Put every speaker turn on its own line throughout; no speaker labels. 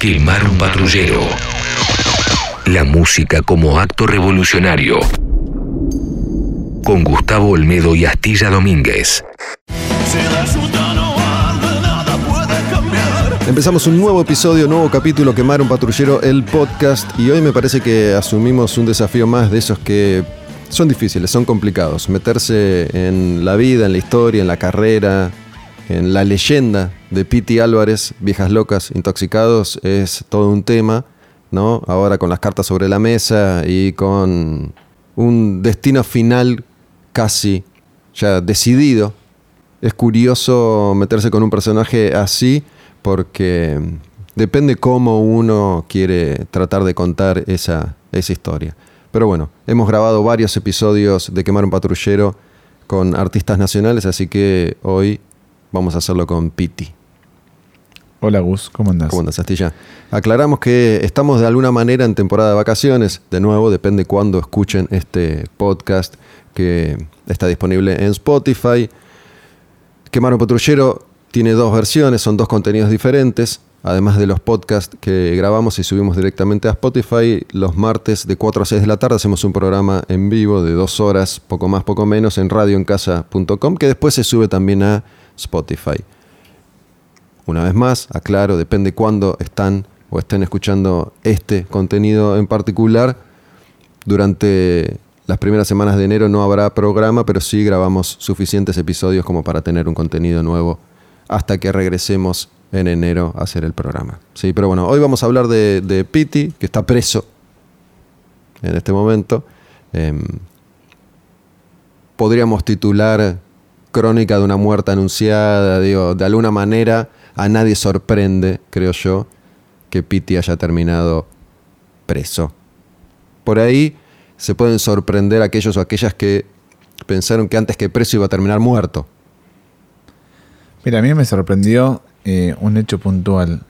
Quemar un patrullero. La música como acto revolucionario. Con Gustavo Olmedo y Astilla Domínguez.
Empezamos un nuevo episodio, nuevo capítulo, Quemar un patrullero, el podcast. Y hoy me parece que asumimos un desafío más de esos que son difíciles, son complicados. Meterse en la vida, en la historia, en la carrera, en la leyenda de Piti Álvarez, Viejas Locas, Intoxicados, es todo un tema, ¿no? Ahora con las cartas sobre la mesa y con un destino final casi ya decidido. Es curioso meterse con un personaje así porque depende cómo uno quiere tratar de contar esa, esa historia. Pero bueno, hemos grabado varios episodios de Quemar un Patrullero con artistas nacionales, así que hoy vamos a hacerlo con Piti.
Hola Gus, ¿cómo andas?
¿Cómo andas, Astilla? Aclaramos que estamos de alguna manera en temporada de vacaciones. De nuevo, depende cuándo escuchen este podcast que está disponible en Spotify. Quemar un Patrullero tiene dos versiones, son dos contenidos diferentes. Además de los podcasts que grabamos y subimos directamente a Spotify, los martes de 4 a 6 de la tarde hacemos un programa en vivo de dos horas, poco más, poco menos, en radioencasa.com, que después se sube también a Spotify. Una vez más, aclaro, depende cuándo están o estén escuchando este contenido en particular. Durante las primeras semanas de enero no habrá programa, pero sí grabamos suficientes episodios como para tener un contenido nuevo hasta que regresemos en enero a hacer el programa. Sí, pero bueno, hoy vamos a hablar de, Piti, que está preso en este momento. Em, podríamos titular Crónica de una muerte anunciada, digo, de alguna manera a nadie sorprende, creo yo, que Piti haya terminado preso. Por ahí se pueden sorprender aquellos o aquellas que pensaron que antes que preso iba a terminar muerto.
Mira, a mí me sorprendió eh, un hecho puntual.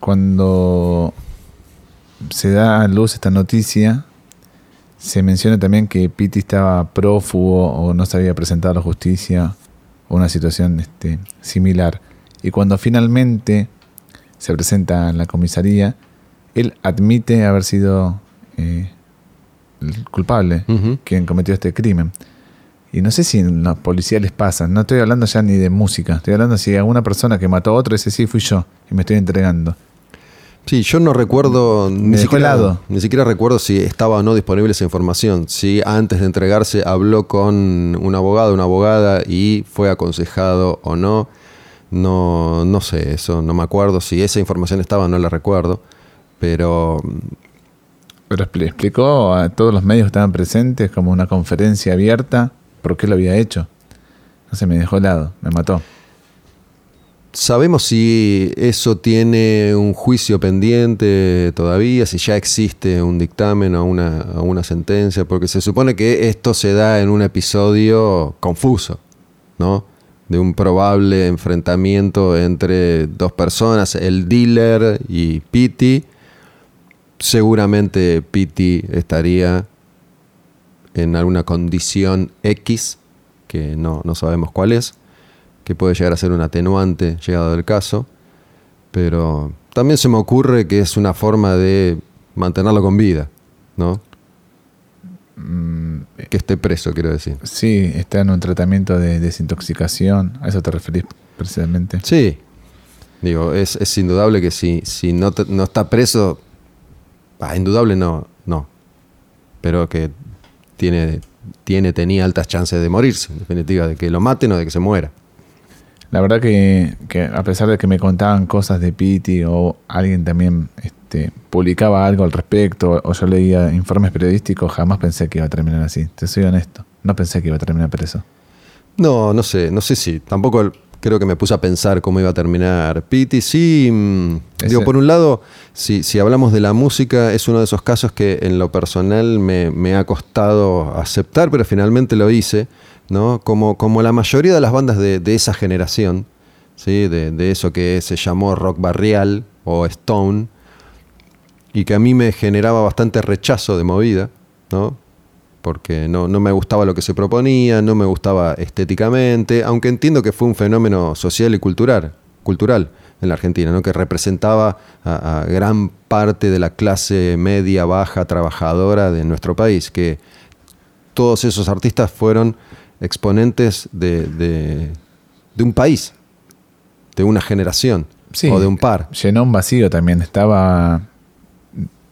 Cuando se da a luz esta noticia, se menciona también que Piti estaba prófugo o no se había presentado a la justicia o una situación este, similar. Y cuando finalmente se presenta en la comisaría, él admite haber sido eh, el culpable, quien cometió este crimen. Y no sé si en los policías les pasa, no estoy hablando ya ni de música, estoy hablando si a una persona que mató a otro dice sí, fui yo y me estoy entregando.
Sí, yo no recuerdo, ni siquiera, ni siquiera recuerdo si estaba o no disponible esa información. Si antes de entregarse habló con un abogado, una abogada y fue aconsejado o no. No, no sé, eso no me acuerdo. Si esa información estaba, no la recuerdo. Pero.
Pero explicó a todos los medios que estaban presentes como una conferencia abierta por qué lo había hecho. No se me dejó helado, me mató.
¿Sabemos si eso tiene un juicio pendiente todavía, si ya existe un dictamen o una, o una sentencia? Porque se supone que esto se da en un episodio confuso, ¿no? De un probable enfrentamiento entre dos personas, el dealer y Piti. Seguramente Piti estaría en alguna condición X, que no, sabemos cuál es, que puede llegar a ser un atenuante llegado del caso, pero también se me ocurre que es una forma de mantenerlo con vida, ¿no? Mm, que esté preso, quiero decir.
Sí, está en un tratamiento de desintoxicación, a eso te referís precisamente.
Sí, digo, es, indudable que si, si no, no está preso, indudable no, no, pero que tiene, tiene, tenía altas chances de morirse, en definitiva, de que lo maten o de que se muera.
La verdad que, a pesar de que me contaban cosas de Piti o alguien también este, publicaba algo al respecto o yo leía informes periodísticos, jamás pensé que iba a terminar así. Te soy honesto. No pensé que iba a terminar preso.
No, no sé, no sé si. Tampoco creo que me puse a pensar cómo iba a terminar. Piti, sí. Mm, digo, por un lado, si, si hablamos de la música, es uno de esos casos que en lo personal me, ha costado aceptar, pero finalmente lo hice, ¿no? Como, como la mayoría de las bandas de, esa generación, ¿sí? De, de, eso que se llamó rock barrial o stone, y que a mí me generaba bastante rechazo de movida, ¿no? porque no, me gustaba lo que se proponía, no me gustaba estéticamente, aunque entiendo que fue un fenómeno social y cultural, cultural en la Argentina, ¿no? que representaba a, gran parte de la clase media, baja, trabajadora de nuestro país, que todos esos artistas fueron exponentes de, un país, de una generación o de un par.
Llenó un vacío también, estaba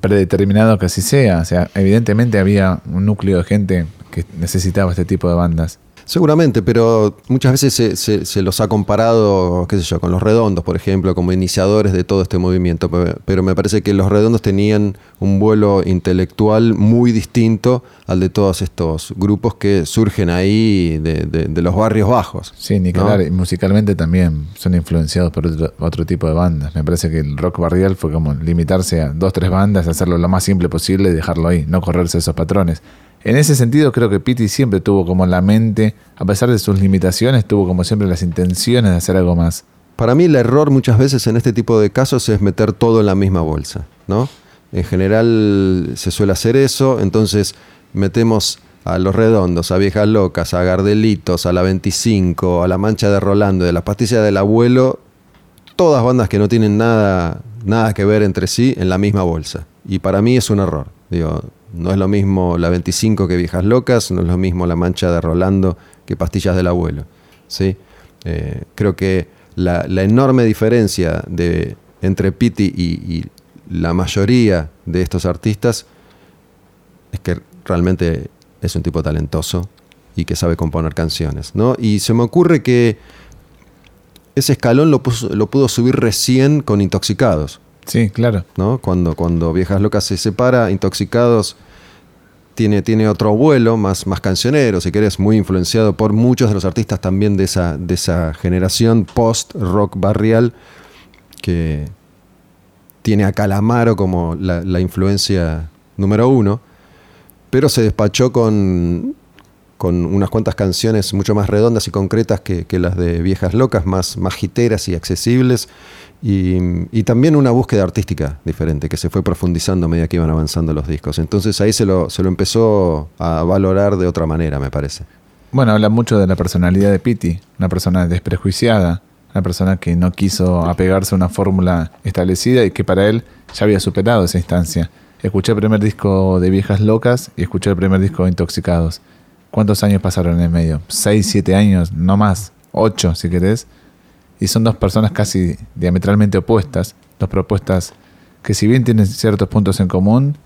predeterminado que así sea, o sea, evidentemente había un núcleo de gente que necesitaba este tipo de bandas.
Seguramente, pero muchas veces se, los ha comparado, qué sé yo, con los redondos, por ejemplo, como iniciadores de todo este movimiento. Pero me parece que los redondos tenían un vuelo intelectual muy distinto al de todos estos grupos que surgen ahí de, los barrios bajos.
Sí, ni claro, y musicalmente también son influenciados por otro, otro, tipo de bandas. Me parece que el rock barrial fue como limitarse a dos, tres bandas, hacerlo lo más simple posible y dejarlo ahí, no correrse esos patrones. En ese sentido, creo que Pitti siempre tuvo como la mente, a pesar de sus limitaciones, tuvo como siempre las intenciones de hacer algo más.
Para mí, el error muchas veces en este tipo de casos es meter todo en la misma bolsa, ¿no? En general se suele hacer eso, entonces metemos a los redondos, a viejas locas, a Gardelitos, a la 25, a la mancha de Rolando, de la pastilla del abuelo, todas bandas que no tienen nada, nada que ver entre sí en la misma bolsa. Y para mí es un error. Digo, no es lo mismo la 25 que Viejas Locas, no es lo mismo la mancha de Rolando que Pastillas del Abuelo. ¿sí? Eh, creo que la, enorme diferencia de, entre Pitti y, la mayoría de estos artistas es que realmente es un tipo talentoso y que sabe componer canciones. ¿no? Y se me ocurre que ese escalón lo, lo pudo subir recién con Intoxicados.
Sí, claro.
¿no? Cuando, cuando Viejas Locas se separa, Intoxicados tiene, tiene otro vuelo, más, más cancionero, si querés, muy influenciado por muchos de los artistas también de esa, de esa generación post-rock barrial, que tiene a Calamaro como la, influencia número uno, pero se despachó con, con unas cuantas canciones mucho más redondas y concretas que, las de Viejas Locas, más, más y accesibles y, también una búsqueda artística diferente que se fue profundizando a medida que iban avanzando los discos. Entonces ahí se lo, se lo empezó a valorar de otra manera, me parece.
Bueno, habla mucho de la personalidad de Pitti, una persona desprejuiciada, una persona que no quiso apegarse a una fórmula establecida y que para él ya había superado esa instancia. Escuché el primer disco de Viejas Locas y escuché el primer disco de Intoxicados. ¿Cuántos años pasaron en el medio? ¿Seis, siete años? No más. Ocho, si querés y son dos personas casi diametralmente opuestas, dos propuestas que si bien tienen ciertos puntos en común,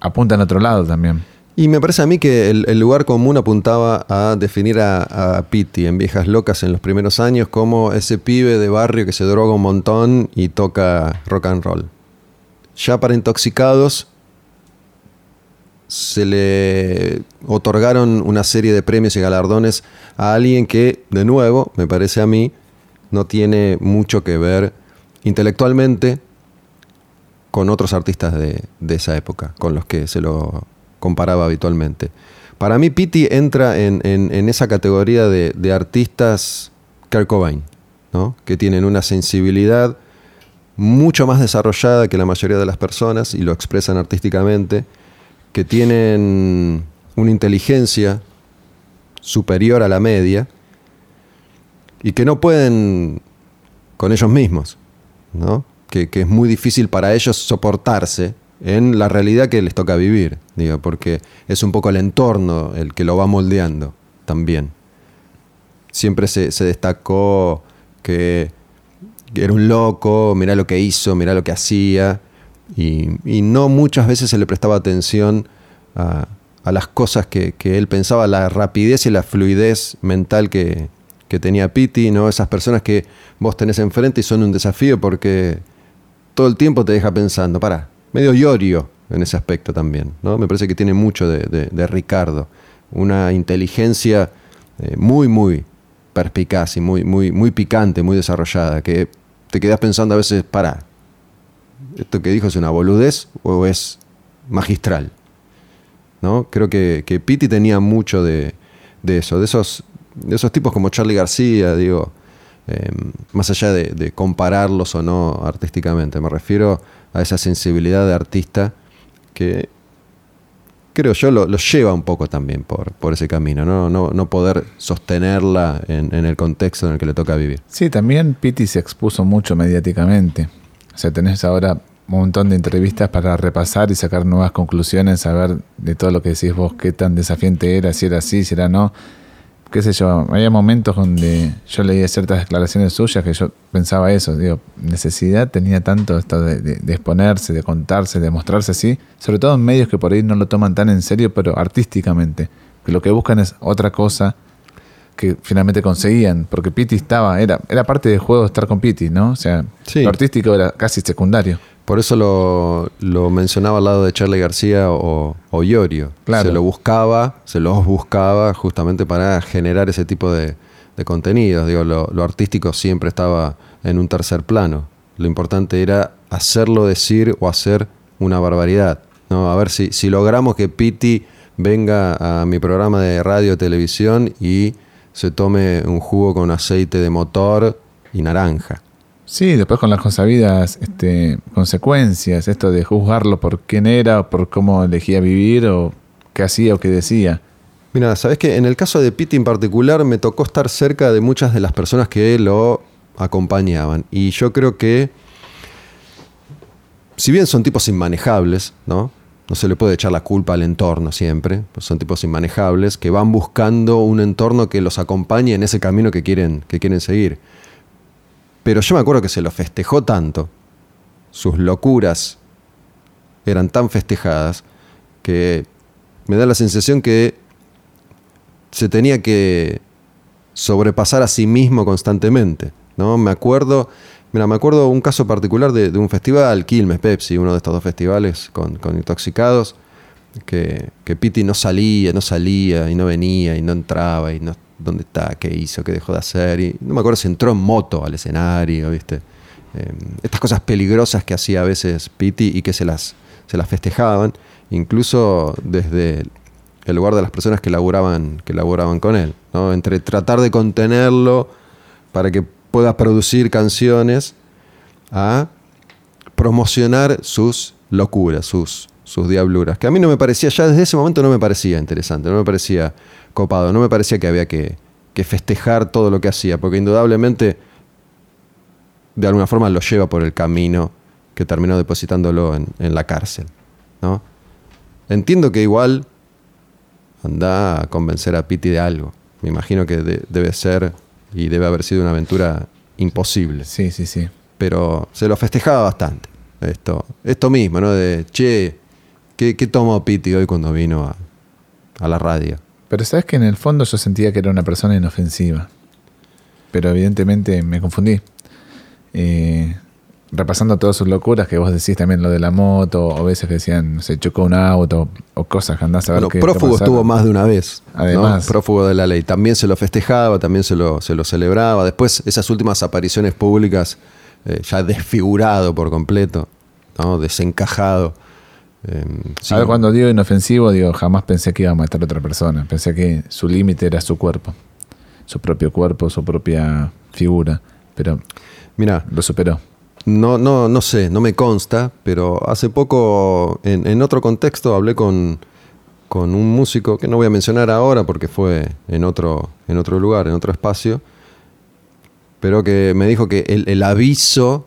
apuntan a otro lado también.
Y me parece a mí que el, lugar común apuntaba a definir a, a Pitti en Viejas Locas en los primeros años como ese pibe de barrio que se droga un montón y toca rock and roll. Ya para Intoxicados se le otorgaron una serie de premios y galardones a alguien que, de nuevo, me parece a mí, no tiene mucho que ver intelectualmente con otros artistas de, esa época, con los que se lo comparaba habitualmente. Para mí, Pitti entra en, esa categoría de, artistas Kurt ¿no? que tienen una sensibilidad mucho más desarrollada que la mayoría de las personas y lo expresan artísticamente, que tienen una inteligencia superior a la media y que no pueden con ellos mismos, ¿no? Que, es muy difícil para ellos soportarse en la realidad que les toca vivir, digo, porque es un poco el entorno el que lo va moldeando también. Siempre se, destacó que, era un loco, mirá lo que hizo, mirá lo que hacía, y, no muchas veces se le prestaba atención a, las cosas que, que, él pensaba, la rapidez y la fluidez mental que, que tenía Piti, ¿no? Esas personas que vos tenés enfrente y son un desafío porque todo el tiempo te deja pensando, para, medio llorio en ese aspecto también, ¿no? Me parece que tiene mucho de, Ricardo, una inteligencia eh, muy, muy perspicaz y muy, muy, muy picante, muy desarrollada, que te quedas pensando a veces, para, ¿esto que dijo es una boludez o es magistral? ¿No? Creo que, que Pitti tenía mucho de, de eso, de esos de esos tipos como Charlie García, digo, em, más allá de, compararlos o no artísticamente, me refiero a esa sensibilidad de artista que, creo yo, lo, lleva un poco también por, por ese camino, ¿no? No, no poder sostenerla en, en el contexto en el que le toca vivir.
Sí, también Pitti se expuso mucho mediáticamente. O sea, tenés ahora un montón de entrevistas para repasar y sacar nuevas conclusiones, saber de todo lo que decís vos, qué tan desafiante era, si era así, si era no. Qué sé yo, había momentos donde yo leía ciertas declaraciones suyas que yo pensaba eso, digo, necesidad tenía tanto esto de, de- de exponerse, de contarse, de mostrarse así, sobre todo en medios que por ahí no lo toman tan en serio, pero artísticamente, que lo que buscan es otra cosa que finalmente conseguían, porque Pitti estaba, era, era parte del juego estar con Pitti, ¿no? O sea,
Sí.
lo artístico era casi secundario.
Por eso lo, lo mencionaba al lado de Charlie García o, o Iorio.
Claro.
Se lo buscaba, se los buscaba justamente para generar ese tipo de, de contenidos. Digo, lo, lo artístico siempre estaba en un tercer plano. Lo importante era hacerlo decir o hacer una barbaridad. ¿no? A ver si, si logramos que Piti venga a mi programa de radio o televisión y se tome un jugo con aceite de motor y naranja.
Sí, después con las consabidas este, consecuencias, esto de juzgarlo por quién era, o por cómo elegía vivir, o qué hacía o qué decía.
Mira, sabes que en el caso de Pete en particular me tocó estar cerca de muchas de las personas que lo acompañaban. Y yo creo que, si bien son tipos inmanejables, ¿no? No se le puede echar la culpa al entorno siempre, pues son tipos inmanejables que van buscando un entorno que los acompañe en ese camino que quieren, que quieren seguir. Pero yo me acuerdo que se lo festejó tanto, sus locuras eran tan festejadas, que me da la sensación que se tenía que sobrepasar a sí mismo constantemente. ¿no? Me acuerdo, mira, me acuerdo un caso particular de, un festival, Quilmes Pepsi, uno de estos dos festivales con, con intoxicados, que, que Piti no salía, no salía, y no venía, y no entraba, y no, ¿dónde está? ¿Qué hizo? ¿Qué dejó de hacer? Y no me acuerdo si entró en moto al escenario, ¿viste? Eh, estas cosas peligrosas que hacía a veces Piti y que se las, se las festejaban, incluso desde el lugar de las personas que laburaban, que laburaban con él, ¿no? Entre tratar de contenerlo para que pueda producir canciones a promocionar sus locuras, sus, sus diabluras. Que a mí no me parecía, ya desde ese momento no me parecía interesante, no me parecía copado, no me parecía que había que, que festejar todo lo que hacía, porque indudablemente de alguna forma lo lleva por el camino que terminó depositándolo en, en la cárcel. ¿no? Entiendo que igual anda a convencer a Piti de algo. Me imagino que de- debe ser y debe haber sido una aventura imposible.
Sí, sí, sí.
Pero se lo festejaba bastante. Esto, esto mismo, ¿no? De, che, ¿qué, qué tomó Piti hoy cuando vino a, a la radio?
Pero sabes que en el fondo yo sentía que era una persona inofensiva. Pero evidentemente me confundí. Eh, repasando todas sus locuras, que vos decís también lo de la moto, o veces que decían, no sé, chocó un auto, o cosas que andás a ver
Bueno,
qué-
prófugo estuvo más de una vez. ¿no?
Además.
Prófugo de la ley. También se lo festejaba, también se lo, se lo celebraba. Después, esas últimas apariciones públicas, eh, ya desfigurado por completo, ¿no? desencajado. Eh, sí.
A ver, cuando digo inofensivo, digo, jamás pensé que iba a matar a otra persona. Pensé que su límite era su cuerpo. Su propio cuerpo, su propia figura. Pero
Mira,
lo superó.
No, no, no sé, no me consta, pero hace poco, en, en otro contexto, hablé con, con un músico que no voy a mencionar ahora porque fue en otro, en otro lugar, en otro espacio, pero que me dijo que el, el aviso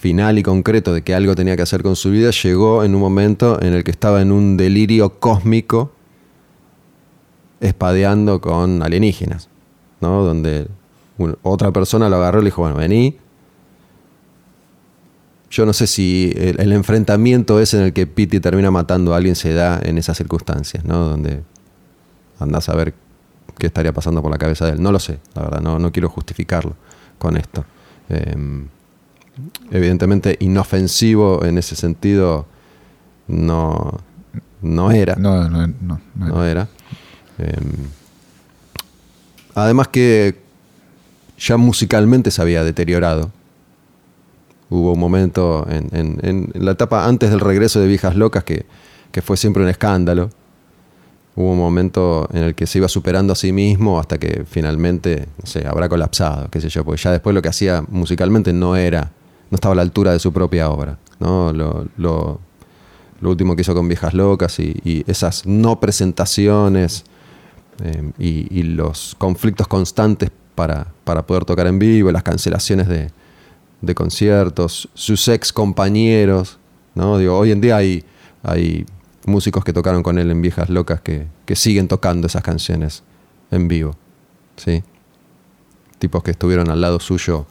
final y concreto de que algo tenía que hacer con su vida llegó en un momento en el que estaba en un delirio cósmico espadeando con alienígenas, ¿no? Donde otra persona lo agarró y le dijo, bueno, vení, yo no sé si el, enfrentamiento ese en el que Piti termina matando a alguien se da en esas circunstancias, ¿no? Donde andás a ver qué estaría pasando por la cabeza de él. No lo sé, la verdad, no, no quiero justificarlo con esto. Eh, evidentemente, inofensivo en ese sentido no, no era.
No, no, no. no.
No era. Eh, además que ya musicalmente se había deteriorado. Hubo un momento en, en- en la etapa antes del regreso de Viejas Locas que, que fue siempre un escándalo. Hubo un momento en el que se iba superando a sí mismo hasta que finalmente, no sé, habrá colapsado, qué sé yo, porque ya después lo que hacía musicalmente no era, no estaba a la altura de su propia obra, ¿no? Lo, último que hizo con Viejas Locas y, esas no presentaciones y, y los conflictos constantes para, para poder tocar en vivo, las cancelaciones de, de conciertos, sus ex compañeros, ¿no? Digo, hoy en día hay, hay músicos que tocaron con él en Viejas Locas que, que siguen tocando esas canciones en vivo, ¿sí? Tipos que estuvieron al lado suyo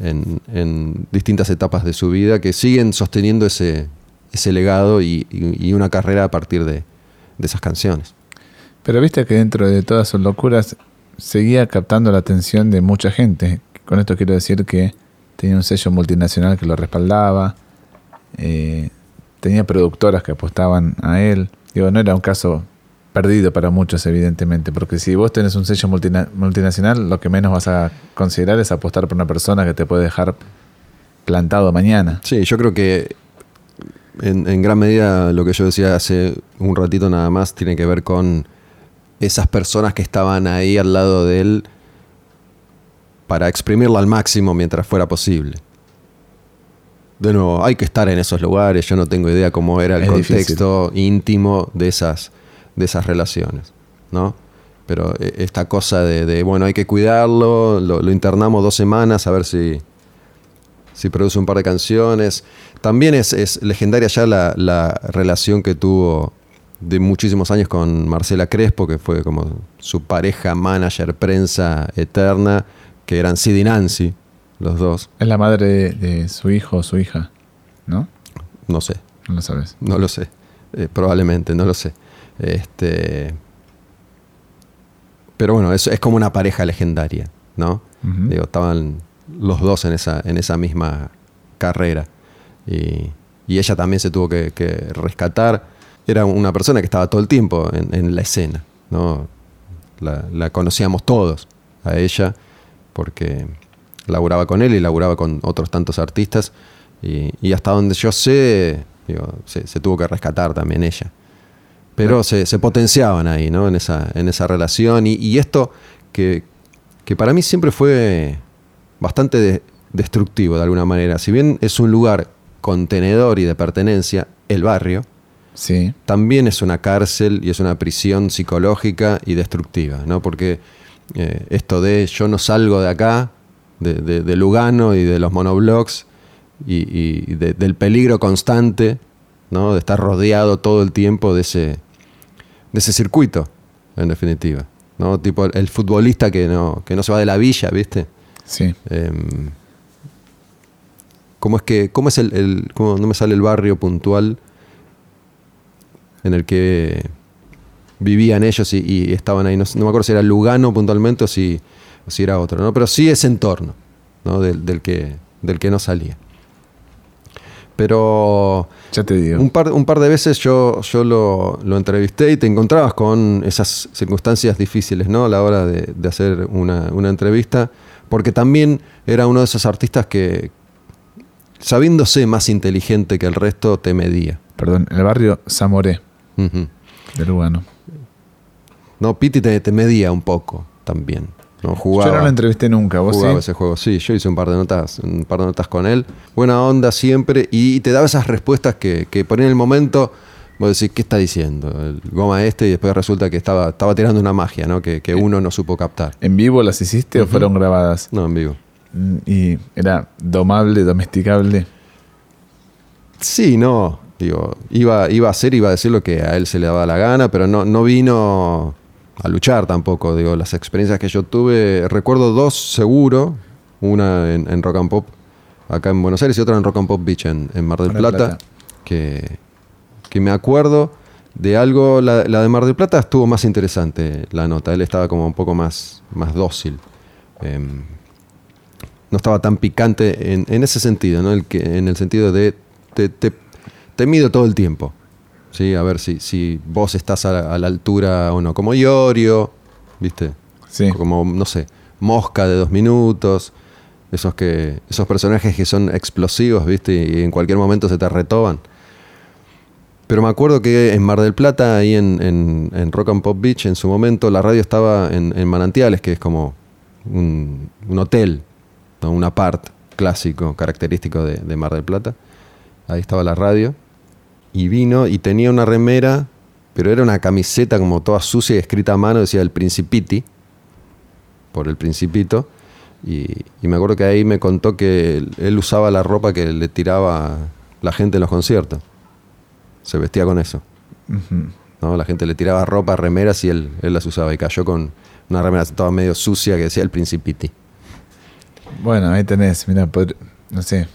en, distintas etapas de su vida, que siguen sosteniendo ese, ese legado y, y- y una carrera a partir de, de esas canciones.
Pero viste que dentro de todas sus locuras seguía captando la atención de mucha gente. Con esto quiero decir que tenía un sello multinacional que lo respaldaba, eh, tenía productoras que apostaban a él. Digo, no era un caso perdido para muchos, evidentemente, porque si vos tenés un sello multina- multinacional, lo que menos vas a considerar es apostar por una persona que te puede dejar plantado mañana.
Sí, yo creo que en, en gran medida lo que yo decía hace un ratito nada más tiene que ver con esas personas que estaban ahí al lado de él para exprimirla al máximo mientras fuera posible. De nuevo, hay que estar en esos lugares, yo no tengo idea cómo era el
Es
contexto íntimo de esas, de esas relaciones, ¿no? Pero eh, esta cosa de, de, bueno, hay que cuidarlo, lo, lo internamos dos semanas a ver si, si produce un par de canciones. También es, es legendaria ya la, la relación que tuvo de muchísimos años con Marcela Crespo, que fue como su pareja, manager, prensa eterna, que eran Sid y Nancy, los dos.
Es la madre de, de su hijo o su hija, ¿no?
No sé,
No lo sabes.
no lo sé. Eh, probablemente, no lo sé. Este, pero bueno, es, es como una pareja legendaria, ¿no? Digo, estaban los dos en esa, en esa misma carrera. Y, y ella también se tuvo que, que rescatar. Era una persona que estaba todo el tiempo en, en la escena. ¿no? La, la conocíamos todos a ella porque laburaba con él y laburaba con otros tantos artistas. Y, y hasta donde yo sé, digo, se, se tuvo que rescatar también ella. Pero se, se potenciaban ahí, ¿no? En esa, en esa relación. Y, y esto que, que para mí siempre fue bastante de- destructivo de alguna manera. Si bien es un lugar contenedor y de pertenencia, el barrio,
Sí.
también es una cárcel y es una prisión psicológica y destructiva, ¿no? Porque eh, esto de yo no salgo de acá, de, de- de Lugano y de los monoblocks, y, y de- del peligro constante, ¿no? De estar rodeado todo el tiempo de ese, de ese circuito, en definitiva. ¿no? Tipo el, el futbolista que no, que no se va de la villa, ¿viste?
Sí.
Em, ¿Cómo es que, cómo es el, el- cómo no me sale el barrio puntual en el que vivían ellos y, y estaban ahí? No, no me acuerdo si era Lugano puntualmente o si, o si era otro, ¿no? Pero sí ese entorno, ¿no? Del, del que, del que no salía. Pero
Ya te digo.
un par, un par de veces yo, yo lo, lo entrevisté y te encontrabas con esas circunstancias difíciles, ¿no? A la hora de, de hacer una, una entrevista, porque también era uno de esos artistas que, sabiéndose más inteligente que el resto, te medía.
Perdón, el barrio Zamoré
Ujú.
de Lugano.
No, Piti te, te medía un poco también. ¿No? Jugaba,
Yo no lo entrevisté nunca, vos
jugaba
sí.
ese juego. Sí, yo hice un par de notas, un par de notas con él. Buena onda siempre. Y te daba esas respuestas que, que por en el momento vos decís, ¿qué está diciendo? El goma este, y después resulta que estaba, estaba tirando una magia, ¿no? Que, que uno no supo captar.
¿En vivo las hiciste o fueron grabadas?
No, en vivo.
Mm, Y era domable, domesticable.
Sí, no. Digo, iba, iba a hacer, iba a decir lo que a él se le daba la gana, pero no, no vino a luchar tampoco. Digo, las experiencias que yo tuve, recuerdo dos seguro, una en, en Rock and Pop acá en Buenos Aires y otra en Rock and Pop Beach en, en Mar del
Mar
Plata,
Plata.
Que, que me acuerdo de algo, la, la de Mar del Plata estuvo más interesante la nota, él estaba como un poco más, más dócil. Em, no estaba tan picante en, en ese sentido, ¿no? El que, en el sentido de te, te, te mido todo el tiempo. ¿Sí? A ver si, si vos estás a la, a la altura o no. Como Iorio, ¿viste?
Sí.
Como, no sé, Mosca de dos minutos. Esos, que, esos personajes que son explosivos, ¿viste? Y en cualquier momento se te retoban. Pero me acuerdo que en Mar del Plata, ahí en, en- en Rock and Pop Beach, en su momento, la radio estaba en, en Manantiales, que es como un, un hotel, ¿no? un apart clásico, característico de, de Mar del Plata. Ahí estaba la radio. Y vino y tenía una remera, pero era una camiseta como toda sucia y escrita a mano, decía el Principiti, por el Principito. Y, y me acuerdo que ahí me contó que él, él usaba la ropa que le tiraba la gente en los conciertos. Se vestía con eso. ¿no? La gente le tiraba ropa, remeras y él, él las usaba. Y cayó con una remera toda medio sucia que decía el Principiti.
Bueno, ahí tenés, mira, no sé,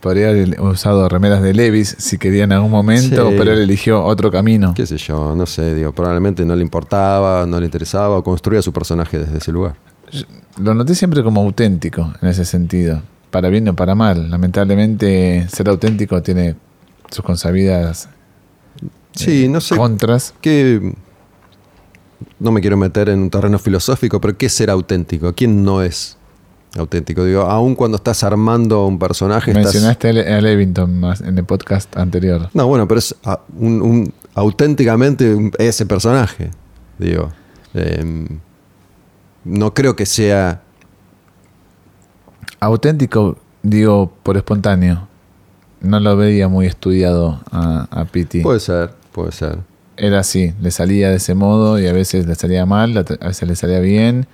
podría haber usado remeras de Levis si quería en algún momento,
Sí.
pero él eligió otro camino.
Qué sé yo, no sé, digo, probablemente no le importaba, no le interesaba, o construía su personaje desde ese lugar.
Lo noté siempre como auténtico en ese sentido, para bien o para mal. Lamentablemente, ser auténtico tiene sus consabidas
Sí, no sé
contras.
qué. No me quiero meter en un terreno filosófico, pero ¿qué es ser auténtico? ¿Quién no es auténtico? Digo, aun cuando estás armando un personaje.
Mencionaste a Le- a Levington más en el podcast anterior.
No, bueno, pero es a- un, un- auténticamente un- ese personaje. Digo, em, no creo que sea.
Auténtico, digo, por espontáneo. No lo veía muy estudiado a, a.
Puede ser, puede ser.
Era así, le salía de ese modo y a veces le salía mal, a veces le salía bien,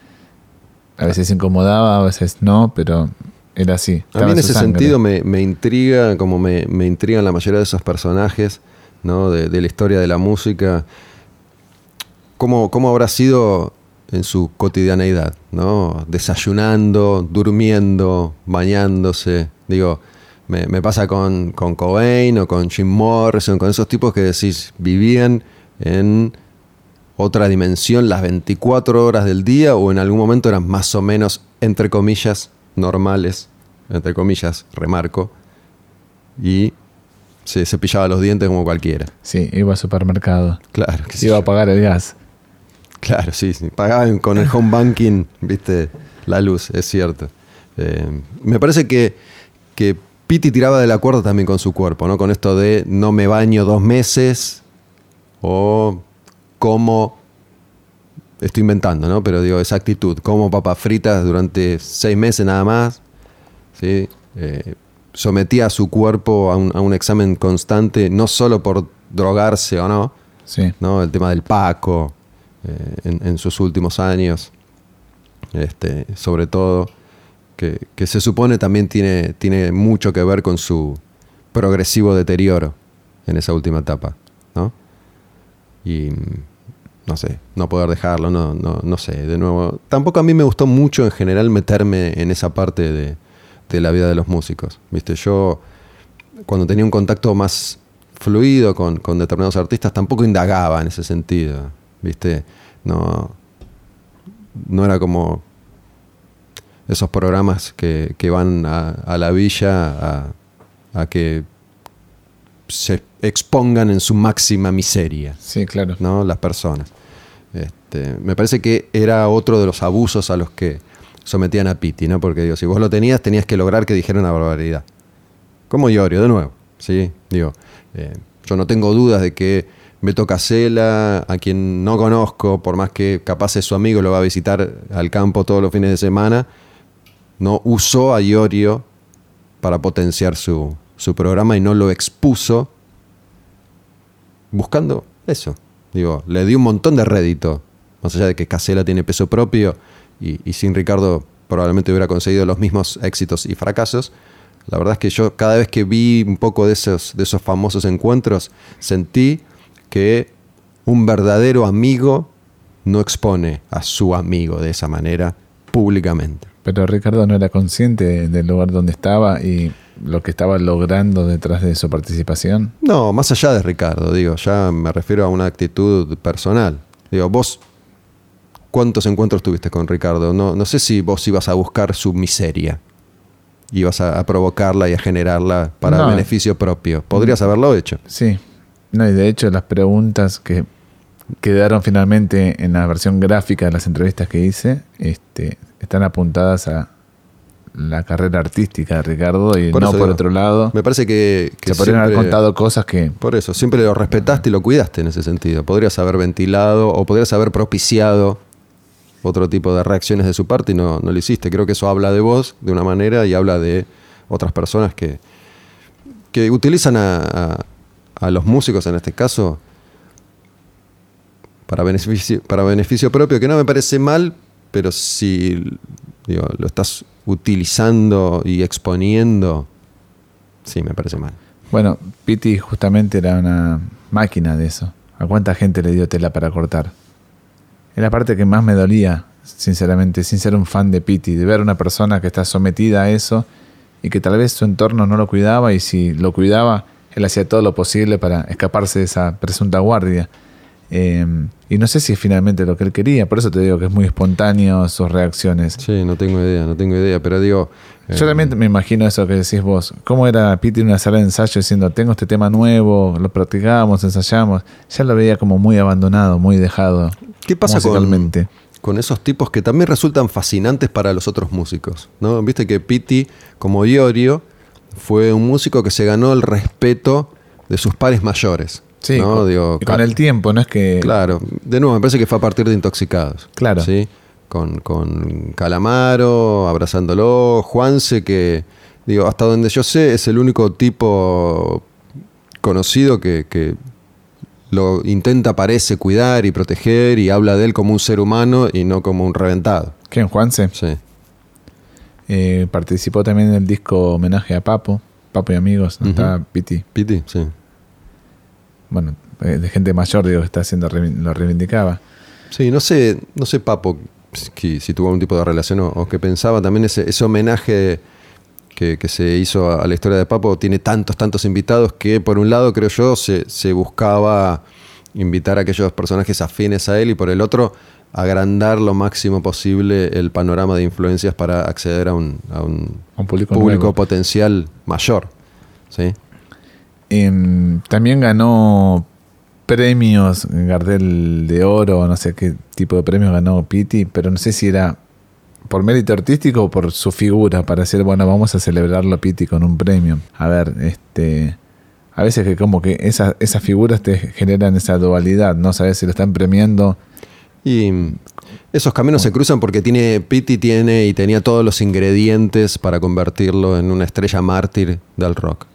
a veces se incomodaba, a veces no, pero era así.
A mí en ese
sangre.
sentido me, me intriga, como me, me intrigan la mayoría de esos personajes ¿no? de, de la historia de la música, cómo, cómo habrá sido en su cotidianeidad, ¿no? desayunando, durmiendo, bañándose. Digo, me, me pasa con, con Cobain o con Jim Morrison, con esos tipos que decís, vivían en otra dimensión las 24 horas del día o en algún momento eran más o menos, entre comillas, normales, entre comillas, remarco, y se cepillaba los dientes como cualquiera.
Sí, iba al supermercado,
Claro, sé
iba
yo.
a pagar el gas.
claro, sí, sí. Pagaban con el home banking, viste, la luz, es cierto. Eh, me parece que, que Piti tiraba de la cuerda también con su cuerpo, ¿no? Con esto de no me baño dos meses o como estoy inventando, ¿no? Pero digo, esa actitud, como papas fritas durante seis meses nada más, ¿sí? Eh, sometía a su cuerpo a un, a un examen constante, no solo por drogarse o no,
Sí,
¿no? El tema del Paco eh, en, en sus últimos años, este, sobre todo, que, que se supone también tiene, tiene mucho que ver con su progresivo deterioro en esa última etapa, ¿no? Y no sé, no poder dejarlo, no, no, no sé, de nuevo. Tampoco a mí me gustó mucho en general meterme en esa parte de, de la vida de los músicos, ¿viste? Yo cuando tenía un contacto más fluido con, con determinados artistas, tampoco indagaba en ese sentido, ¿viste? No, no era como esos programas que, que van a, la villa a que se expongan en su máxima miseria.
sí, claro.
¿no? Las personas. Este, me parece que era otro de los abusos a los que sometían a Pitti, ¿no? Porque digo, si vos lo tenías, tenías que lograr que dijera una barbaridad. Como Iorio, de nuevo. ¿sí? Digo, eh, yo no tengo dudas de que Beto Casella, a quien no conozco, por más que capaz es su amigo, lo va a visitar al campo todos los fines de semana, no usó a Iorio para potenciar su, su programa y no lo expuso buscando eso. Digo, le dio un montón de rédito, más allá de que Casella tiene peso propio y, y sin Ricardo probablemente hubiera conseguido los mismos éxitos y fracasos. La verdad es que yo cada vez que vi un poco de esos, de esos famosos encuentros, sentí que un verdadero amigo no expone a su amigo de esa manera públicamente.
Pero Ricardo no era consciente del lugar donde estaba y lo que estaba logrando detrás de su participación.
No, más allá de Ricardo, digo, ya me refiero a una actitud personal. Digo, vos, ¿cuántos encuentros tuviste con Ricardo? No, no sé si vos ibas a buscar su miseria. Ibas a, a provocarla y a generarla para
No.
beneficio propio. Podrías haberlo hecho.
Sí. No, y de hecho las preguntas que quedaron finalmente en la versión gráfica de las entrevistas que hice, este, están apuntadas a la carrera artística de Ricardo y
Por
no por
digo,
otro lado.
Me parece que, que
Se podrían haber contado cosas que
Por eso, siempre lo respetaste y lo cuidaste en ese sentido. Podrías haber ventilado o podrías haber propiciado otro tipo de reacciones de su parte y no, no lo hiciste. Creo que eso habla de vos de una manera y habla de otras personas que, que utilizan a, a- a los músicos en este caso para beneficio, para beneficio propio, que no me parece mal, pero si lo estás utilizando y exponiendo, sí, me parece mal.
Bueno, Piti justamente era una máquina de eso. ¿A cuánta gente le dio tela para cortar? Es la parte que más me dolía, sinceramente, sin ser un fan de Piti, de ver una persona que está sometida a eso y que tal vez su entorno no lo cuidaba y si lo cuidaba, él hacía todo lo posible para escaparse de esa presunta guardia. Eh, y no sé si es finalmente lo que él quería, por eso te digo que es muy espontáneo sus reacciones.
Sí, no tengo idea, no tengo idea, pero digo...
Yo
eh,
también me imagino eso que decís vos. ¿Cómo era Pete en una sala de ensayo diciendo, tengo este tema nuevo, lo practicamos, ensayamos? Ya lo veía como muy abandonado, muy dejado.
¿Qué pasa con, con esos tipos que también resultan fascinantes para los otros músicos? ¿no? Viste que Piti, como Iorio, fue un músico que se ganó el respeto de sus pares mayores.
Sí,
¿no?
con,
Digo,
con el tiempo, no es que...
Claro, de nuevo, me parece que fue a partir de Intoxicados.
Claro.
¿sí? Con, con Calamaro, abrazándolo, Juanse, que, digo, hasta donde yo sé, es el único tipo conocido que, que lo intenta, parece, cuidar y proteger y habla de él como un ser humano y no como un reventado.
¿Quién, Juanse?
Sí.
Eh, participó también en el disco homenaje a Papo, Papo y Amigos,
Ujú.
está Piti.
Piti, sí.
Bueno, eh, de gente mayor, digo, que está haciendo, lo reivindicaba.
Sí, no sé, no sé, Papo, si, si tuvo algún tipo de relación o, o que pensaba también ese, ese homenaje que, que se hizo a, la historia de Papo tiene tantos, tantos invitados que por un lado creo yo se, se buscaba invitar a aquellos personajes afines a él y por el otro agrandar lo máximo posible el panorama de influencias para acceder a un, a un
A un público
público potencial mayor. ¿sí?
Em, también ganó premios, Gardel de Oro, no sé qué tipo de premios ganó Piti, pero no sé si era por mérito artístico o por su figura, para decir, bueno, vamos a celebrarlo a Piti con un premio. A ver, este. A veces que como que esa- esas figuras te generan esa dualidad, no sabes si lo están premiando.
Y esos caminos se cruzan porque tiene Pitti tiene y tenía todos los ingredientes para convertirlo en una estrella mártir del rock.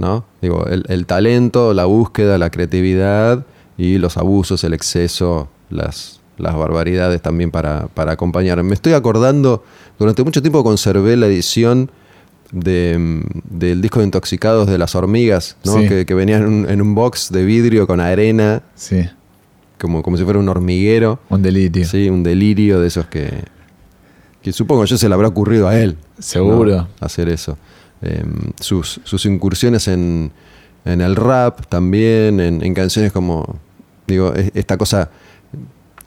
¿No? Digo, el, el talento, la búsqueda, la creatividad y los abusos, el exceso, las, las barbaridades también para, para acompañar. Me estoy acordando, durante mucho tiempo conservé la edición de, mm, del disco de Intoxicados de las hormigas, ¿no?
Sí.
que, que venía en un, en un box de vidrio con arena,
Sí,
como, como si fuera un hormiguero.
un delirio.
Sí, un delirio de esos que, que supongo yo se le habrá ocurrido a él.
Seguro.
¿no? Hacer eso. Eh, sus, sus incursiones en, en el rap también, en, en canciones como, digo, es- esta cosa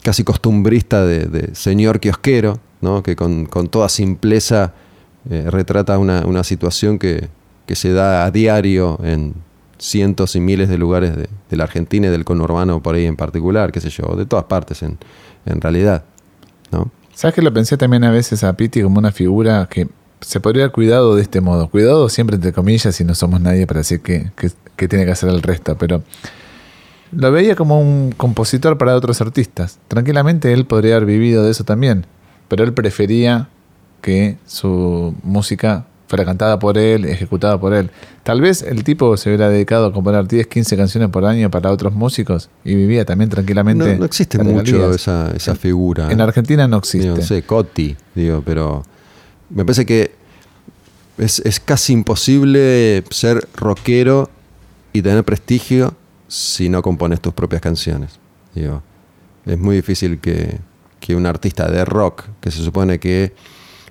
casi costumbrista de, señor kiosquero, ¿no? que con, con toda simpleza eh, retrata una, una situación que, que se da a diario en cientos y miles de lugares de, la Argentina y del conurbano por ahí en particular, qué sé yo, de todas partes en, en realidad. ¿no?
¿Sabes que lo pensé también a veces a Piti como una figura que se podría haber cuidado de este modo? Cuidado siempre entre comillas y no somos nadie para decir que tiene que hacer el resto, pero lo veía como un compositor para otros artistas. Tranquilamente él podría haber vivido de eso también, pero él prefería que su música fuera cantada por él, ejecutada por él. Tal vez el tipo se hubiera dedicado a componer 10, 15 canciones por año para otros músicos y vivía también tranquilamente.
No, no existe mucho esa, esa figura.
En Argentina no existe.
Digo, no sé, Coti, digo, pero me parece que es, es casi imposible ser rockero y tener prestigio si no compones tus propias canciones. Digo, es muy difícil que, que un artista de rock, que se supone que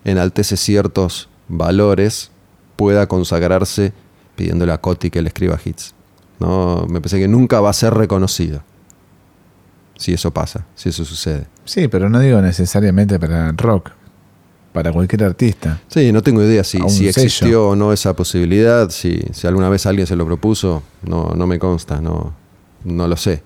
enaltece ciertos valores, pueda consagrarse pidiéndole a Coti que le escriba hits. No, me parece que nunca va a ser reconocido. Si eso pasa, si eso sucede.
Sí, pero no digo necesariamente para rock, para cualquier artista.
Sí, no tengo idea si, si existió o no esa posibilidad, si, si alguna vez alguien se lo propuso, no, no me consta, no, no lo sé.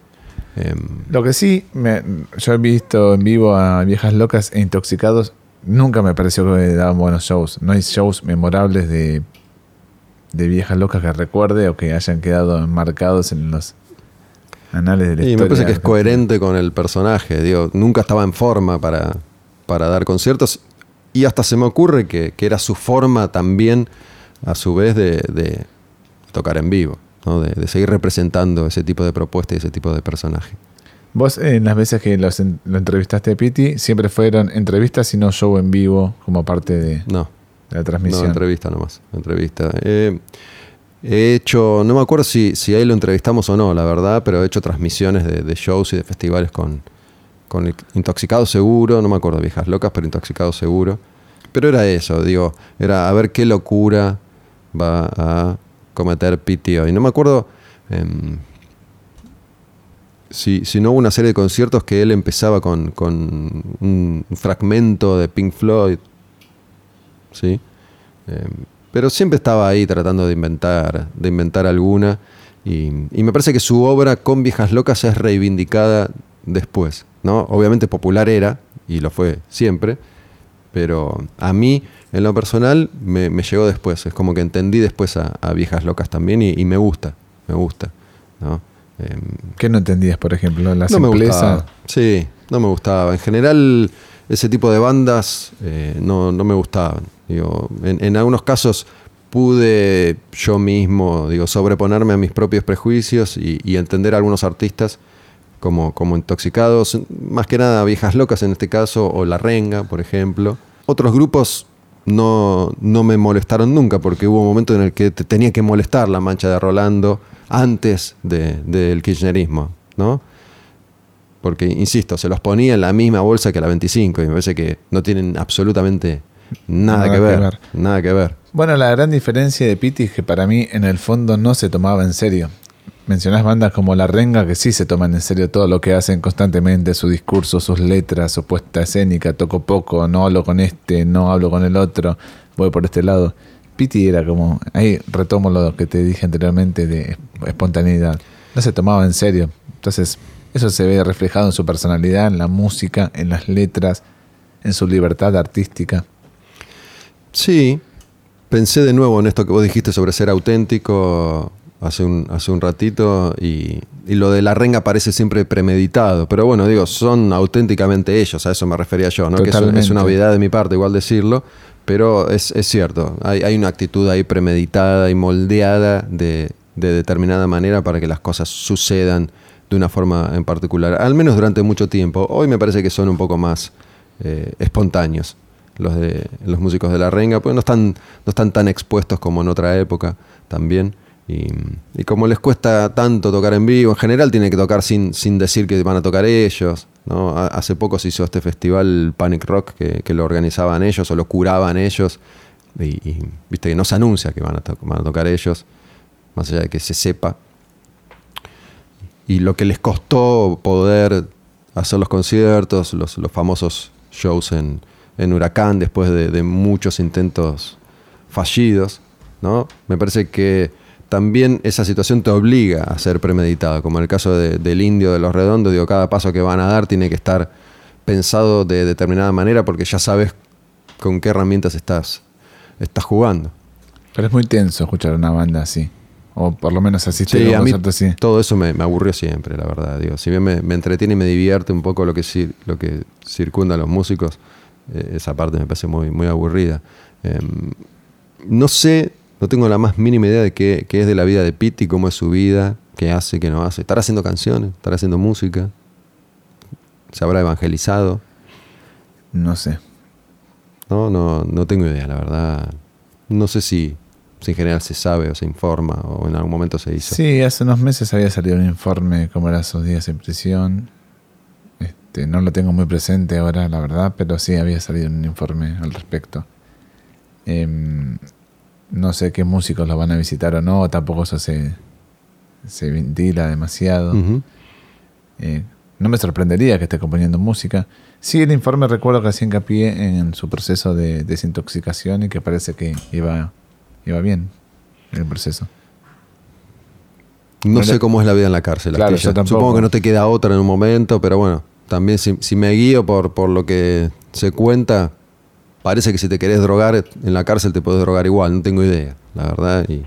Em,
Lo que sí, me- yo he visto en vivo a Viejas Locas e Intoxicados, nunca me pareció que daban buenos shows. No hay shows memorables de, de Viejas Locas que recuerde o que hayan quedado marcados en los anales de la
y
historia.
me parece que es coherente con el personaje, digo, nunca estaba en forma para, para dar conciertos y hasta se me ocurre que, que era su forma también, a su vez, de, de tocar en vivo. ¿no? de, de seguir representando ese tipo de propuesta y ese tipo de personaje.
Vos, en las veces que los lo entrevistaste a Piti, siempre fueron entrevistas y no show en vivo como parte de,
No,
de la
no,
transmisión.
entrevista nomás, entrevista. Eh, he hecho, no me acuerdo si, si ahí lo entrevistamos o no, la verdad, pero he hecho transmisiones de, de shows y de festivales con, con el Intoxicado Seguro, no me acuerdo, Viejas Locas, pero Intoxicado Seguro. Pero era eso, digo, era a ver qué locura va a cometer Piti hoy. No me acuerdo em, si, si no hubo una serie de conciertos que él empezaba con, con un fragmento de Pink Floyd, ¿sí? Em, pero siempre estaba ahí tratando de inventar, de inventar alguna. Y, y me parece que su obra con Viejas Locas es reivindicada después. ¿No? Obviamente popular era, y lo fue siempre, pero a mí, en lo personal, me, me llegó después. Es como que entendí después a, a Viejas Locas también y, y me gusta, me gusta. ¿no? Em,
¿Qué no entendías, por ejemplo? La
no me
simpleza.
gustaba. Sí, no me gustaba. En general, ese tipo de bandas eh, no, no me gustaban. Digo, en, en algunos casos pude yo mismo digo, sobreponerme a mis propios prejuicios y, y entender a algunos artistas como, como intoxicados, más que nada viejas locas en este caso, o La Renga, por ejemplo. Otros grupos no, no me molestaron nunca, porque hubo un momento en el que te tenía que molestar la mancha de Rolando antes de- del kirchnerismo, ¿no? Porque, insisto, se los ponía en la misma bolsa que la 25 y me parece que no tienen absolutamente nada,
Nada
que,
que
ver. Nada que ver.
Bueno, la gran diferencia de Piti es que para mí en el fondo no se tomaba en serio. Mencionás bandas como La Renga que sí se toman en serio todo lo que hacen constantemente, su discurso, sus letras, su puesta escénica, toco poco, no hablo con este, no hablo con el otro, voy por este lado. Piti era como, ahí retomo lo que te dije anteriormente de espontaneidad. No se tomaba en serio. Entonces, eso se ve reflejado en su personalidad, en la música, en las letras, en su libertad artística.
Sí, pensé de nuevo en esto que vos dijiste sobre ser auténtico hace un, hace un ratito y, y lo de la renga parece siempre premeditado, pero bueno, digo, son auténticamente ellos, a eso me refería yo, ¿no? que es, una obviedad de mi parte igual decirlo, pero es, es cierto, hay, hay una actitud ahí premeditada y moldeada de, de determinada manera para que las cosas sucedan de una forma en particular, al menos durante mucho tiempo. Hoy me parece que son un poco más eh, espontáneos los de los músicos de la renga, pues no están, no están tan expuestos como en otra época también. Y, como les cuesta tanto tocar en vivo, en general tienen que tocar sin, sin decir que van a tocar ellos. ¿no? Ha- Hace poco se hizo este festival Panic Rock que, lo organizaban ellos o lo curaban ellos. Y, viste que no se anuncia que van a, to- van a tocar ellos, más allá de que se sepa. Y lo que les costó poder hacer los conciertos, los, los famosos shows en, en Huracán después de, de muchos intentos fallidos, ¿no? Me parece que también esa situación te obliga a ser premeditado, como en el caso de- del indio de los redondos, digo, cada paso que van a dar tiene que estar pensado de determinada manera porque ya sabes con qué herramientas estás, estás jugando.
Pero es muy tenso escuchar una banda así. O por lo menos asistir
Sí,
a un concierto así.
todo eso me, me aburrió siempre, la verdad. Digo, si bien me, me entretiene y me divierte un poco lo que, lo que circunda a los músicos, eh, esa parte me parece muy, muy aburrida. Em, no sé, no tengo la más mínima idea de qué, qué es de la vida de Pitti, cómo es su vida, qué hace, qué no hace. ¿Estará haciendo canciones? ¿Estará haciendo música? ¿Se habrá evangelizado?
No sé.
No, no, no tengo idea, la verdad. No sé si, si en general se sabe o se informa o en algún momento se hizo.
Sí, hace unos meses había salido un informe de cómo eran sus días en prisión. Este, no lo tengo muy presente ahora, la verdad, pero sí había salido un informe al respecto. Em, no sé qué músicos lo van a visitar o no, tampoco eso se, se ventila demasiado. Eh, no me sorprendería que esté componiendo música. Sí, el informe recuerdo que hacía hincapié en su proceso de desintoxicación y que parece que iba, iba bien el proceso.
No
No
sé
le-
cómo es la vida en la cárcel.
Claro, yo.
Supongo que no te queda otra en un momento, pero bueno, también si, si me guío por, por lo que se cuenta, parece que si te querés drogar en la cárcel te puedes drogar igual, no tengo idea, la verdad, y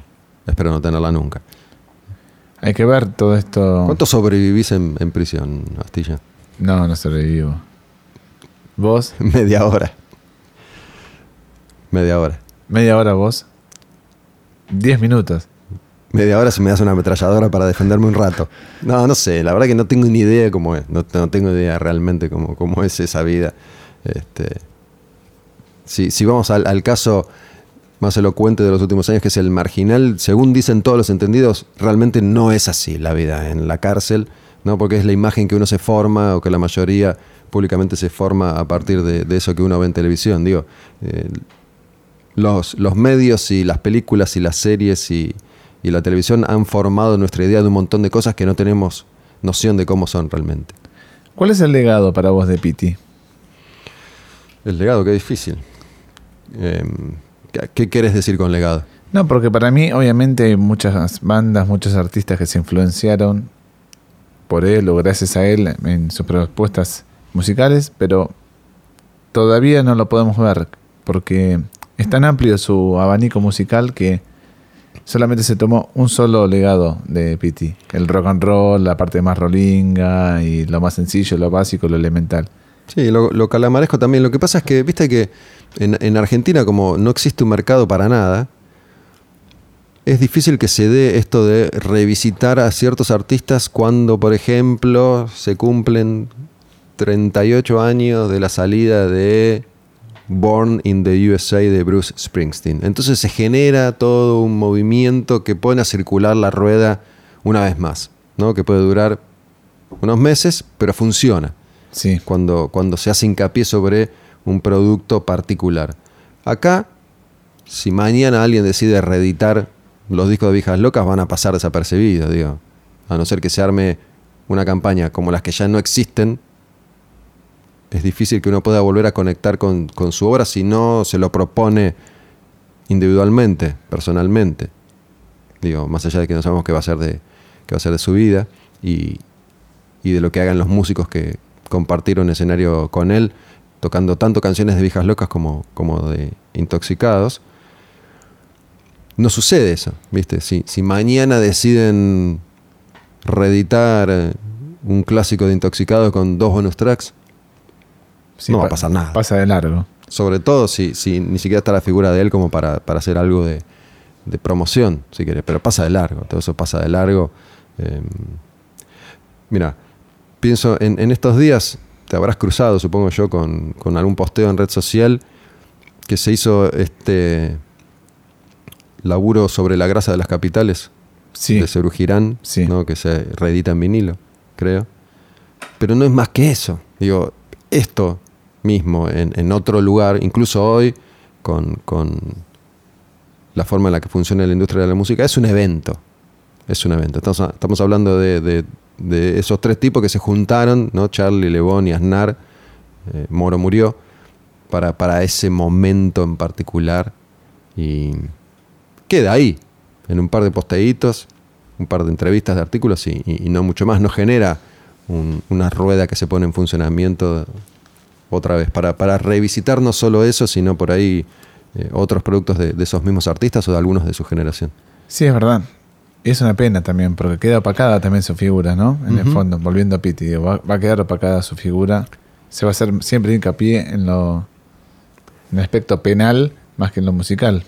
espero no tenerla nunca.
Hay que ver todo esto.
¿Cuánto sobrevivís en, en prisión, Astilla?
No, no sobrevivo. ¿Vos?
Media hora. Media hora.
¿Media hora vos? ¿Diez minutos?
media hora si me das una ametralladora para defenderme un rato. No, no sé, la verdad que no tengo ni idea cómo es, no, no tengo idea realmente cómo, cómo es esa vida. Este, si, si vamos al, al caso más elocuente de los últimos años, que es el marginal, según dicen todos los entendidos, realmente no es así la vida en la cárcel, ¿no? porque es la imagen que uno se forma o que la mayoría públicamente se forma a partir de, de eso que uno ve en televisión. Digo, eh, los, los medios y las películas y las series y, y la televisión han formado nuestra idea de un montón de cosas que no tenemos noción de cómo son realmente.
¿Cuál es el legado para vos de Piti?
El legado, qué difícil. Eh, ¿Qué querés decir con legado?
No, porque para mí, obviamente, hay muchas bandas, muchos artistas que se influenciaron por él o gracias a él en sus propuestas musicales, pero todavía no lo podemos ver porque es tan amplio su abanico musical que solamente se tomó un solo legado de Piti, el rock and roll, la parte más rolinga y lo más sencillo, lo básico, lo elemental.
Sí, lo, lo calamaresco también. Lo que pasa es que, viste que en, en, Argentina, como no existe un mercado para nada, es difícil que se dé esto de revisitar a ciertos artistas cuando, por ejemplo, se cumplen 38 años de la salida de Born in the USA de Bruce Springsteen. Entonces se genera todo un movimiento que pone a circular la rueda una vez más, ¿no? que puede durar unos meses, pero funciona.
Sí.
Cuando, cuando se hace hincapié sobre un producto particular. Acá, si mañana alguien decide reeditar los discos de Viejas Locas, van a pasar desapercibidos, digo. A no ser que se arme una campaña como las que ya no existen, es difícil que uno pueda volver a conectar con, con su obra si no se lo propone individualmente, personalmente. Digo, más allá de que no sabemos qué va a ser de, qué va a ser de su vida y, y de lo que hagan los músicos que compartieron escenario con él, tocando tanto canciones de viejas locas como, como de intoxicados. No sucede eso, ¿viste? Si, si mañana deciden reeditar eh, un clásico de intoxicados con dos bonus tracks,
Sí,
no va a
pa-
pasar nada.
Pasa de largo.
Sobre todo si, si ni siquiera está la figura de él como para, para hacer algo de, de promoción, si querés. Pero pasa de largo, todo eso pasa de largo. Eh, mira, pienso en, en estos días, te habrás cruzado, supongo yo, con, con algún posteo en red social que se hizo este laburo sobre la grasa de las capitales
Sí.
de Seru Girán,
Sí.
¿no? que se reedita en vinilo, creo. Pero no es más que eso. Digo, esto mismo en, en otro lugar, incluso hoy, con, con la forma en la que funciona la industria de la música, es un evento. Es un evento. Estamos, estamos hablando de, de- de esos tres tipos que se juntaron, ¿no? Charlie, Lebón y Aznar. Eh, Moro murió para, para ese momento en particular. Y queda ahí, en un par de posteitos, un par de entrevistas de artículos y, y- no mucho más. No genera un- una rueda que se pone en funcionamiento otra vez para, para revisitar no solo eso, sino por ahí eh, otros productos de, de esos mismos artistas o de algunos de su generación.
Sí, es verdad. Y es una pena también, porque queda opacada también su figura, ¿no? En el fondo, volviendo a Piti, digo, va, va a quedar opacada su figura. Se va a hacer siempre hincapié en lo en el aspecto penal más que en lo musical.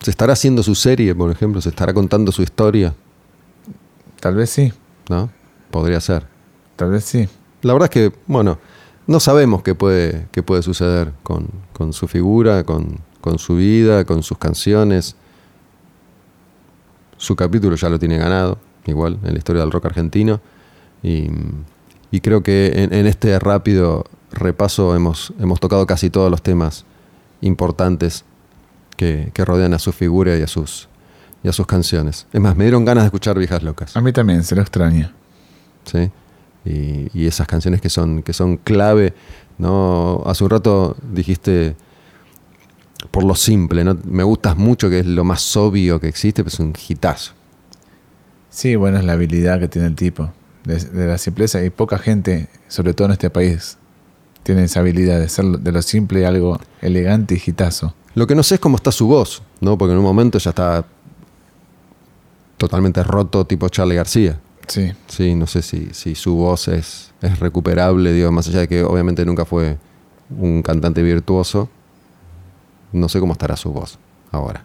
¿Se estará haciendo su serie, por ejemplo? ¿Se estará contando su historia?
Tal vez sí,
¿No? Podría ser.
tal vez sí.
La verdad es que, bueno, no sabemos qué puede, qué puede suceder con, con su figura, con, con su vida, con sus canciones. Su capítulo ya lo tiene ganado, igual, en la historia del rock argentino. Y, y creo que en, en este rápido repaso hemos, hemos tocado casi todos los temas importantes que, que rodean a su figura y a sus, y a sus canciones. Es más, me dieron ganas de escuchar Viejas Locas.
A mí también, se lo extraña.
¿sí? Y, y esas canciones que son, que son clave, ¿no? Hace un rato dijiste por lo simple, ¿no? Me gustas mucho, que es lo más obvio que existe, pero es un hitazo.
Sí, bueno, es la habilidad que tiene el tipo, de, de la simpleza. Y poca gente, sobre todo en este país, tiene esa habilidad de hacer de lo simple algo elegante y gitazo.
Lo que no sé es cómo está su voz, ¿no? Porque en un momento ya está totalmente roto, tipo Charlie García.
Sí.
Sí, no sé si, si su voz es, es recuperable, digo, más allá de que obviamente nunca fue un cantante virtuoso. No sé cómo estará su voz ahora.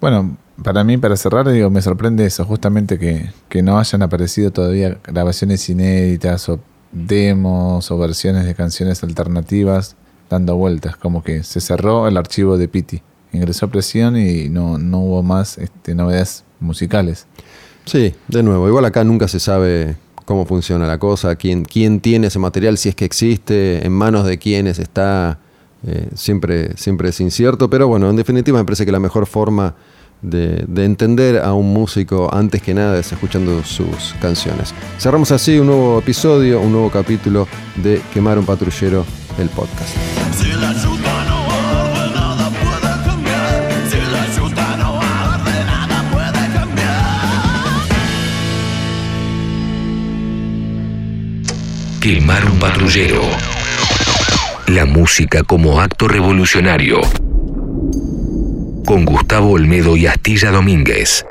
Bueno, para mí, para cerrar, digo, me sorprende eso, justamente que, que no hayan aparecido todavía grabaciones inéditas o demos o versiones de canciones alternativas dando vueltas, como que se cerró el archivo de Piti. Ingresó a presión y no, no hubo más este, novedades musicales.
Sí, de nuevo, igual acá nunca se sabe cómo funciona la cosa, quién, quién tiene ese material, si es que existe, en manos de quiénes está, eh, siempre, siempre es incierto, pero bueno, en definitiva me parece que la mejor forma de, de, entender a un músico antes que nada es escuchando sus canciones. Cerramos así un nuevo episodio, un nuevo capítulo de Quemar un patrullero, el podcast.
Si la yuta no arde, nada puede cambiar. Si la yuta no arde, nada puede cambiar.
Quemar un patrullero. Música como acto revolucionario. Con Gustavo Olmedo y Astilla Domínguez.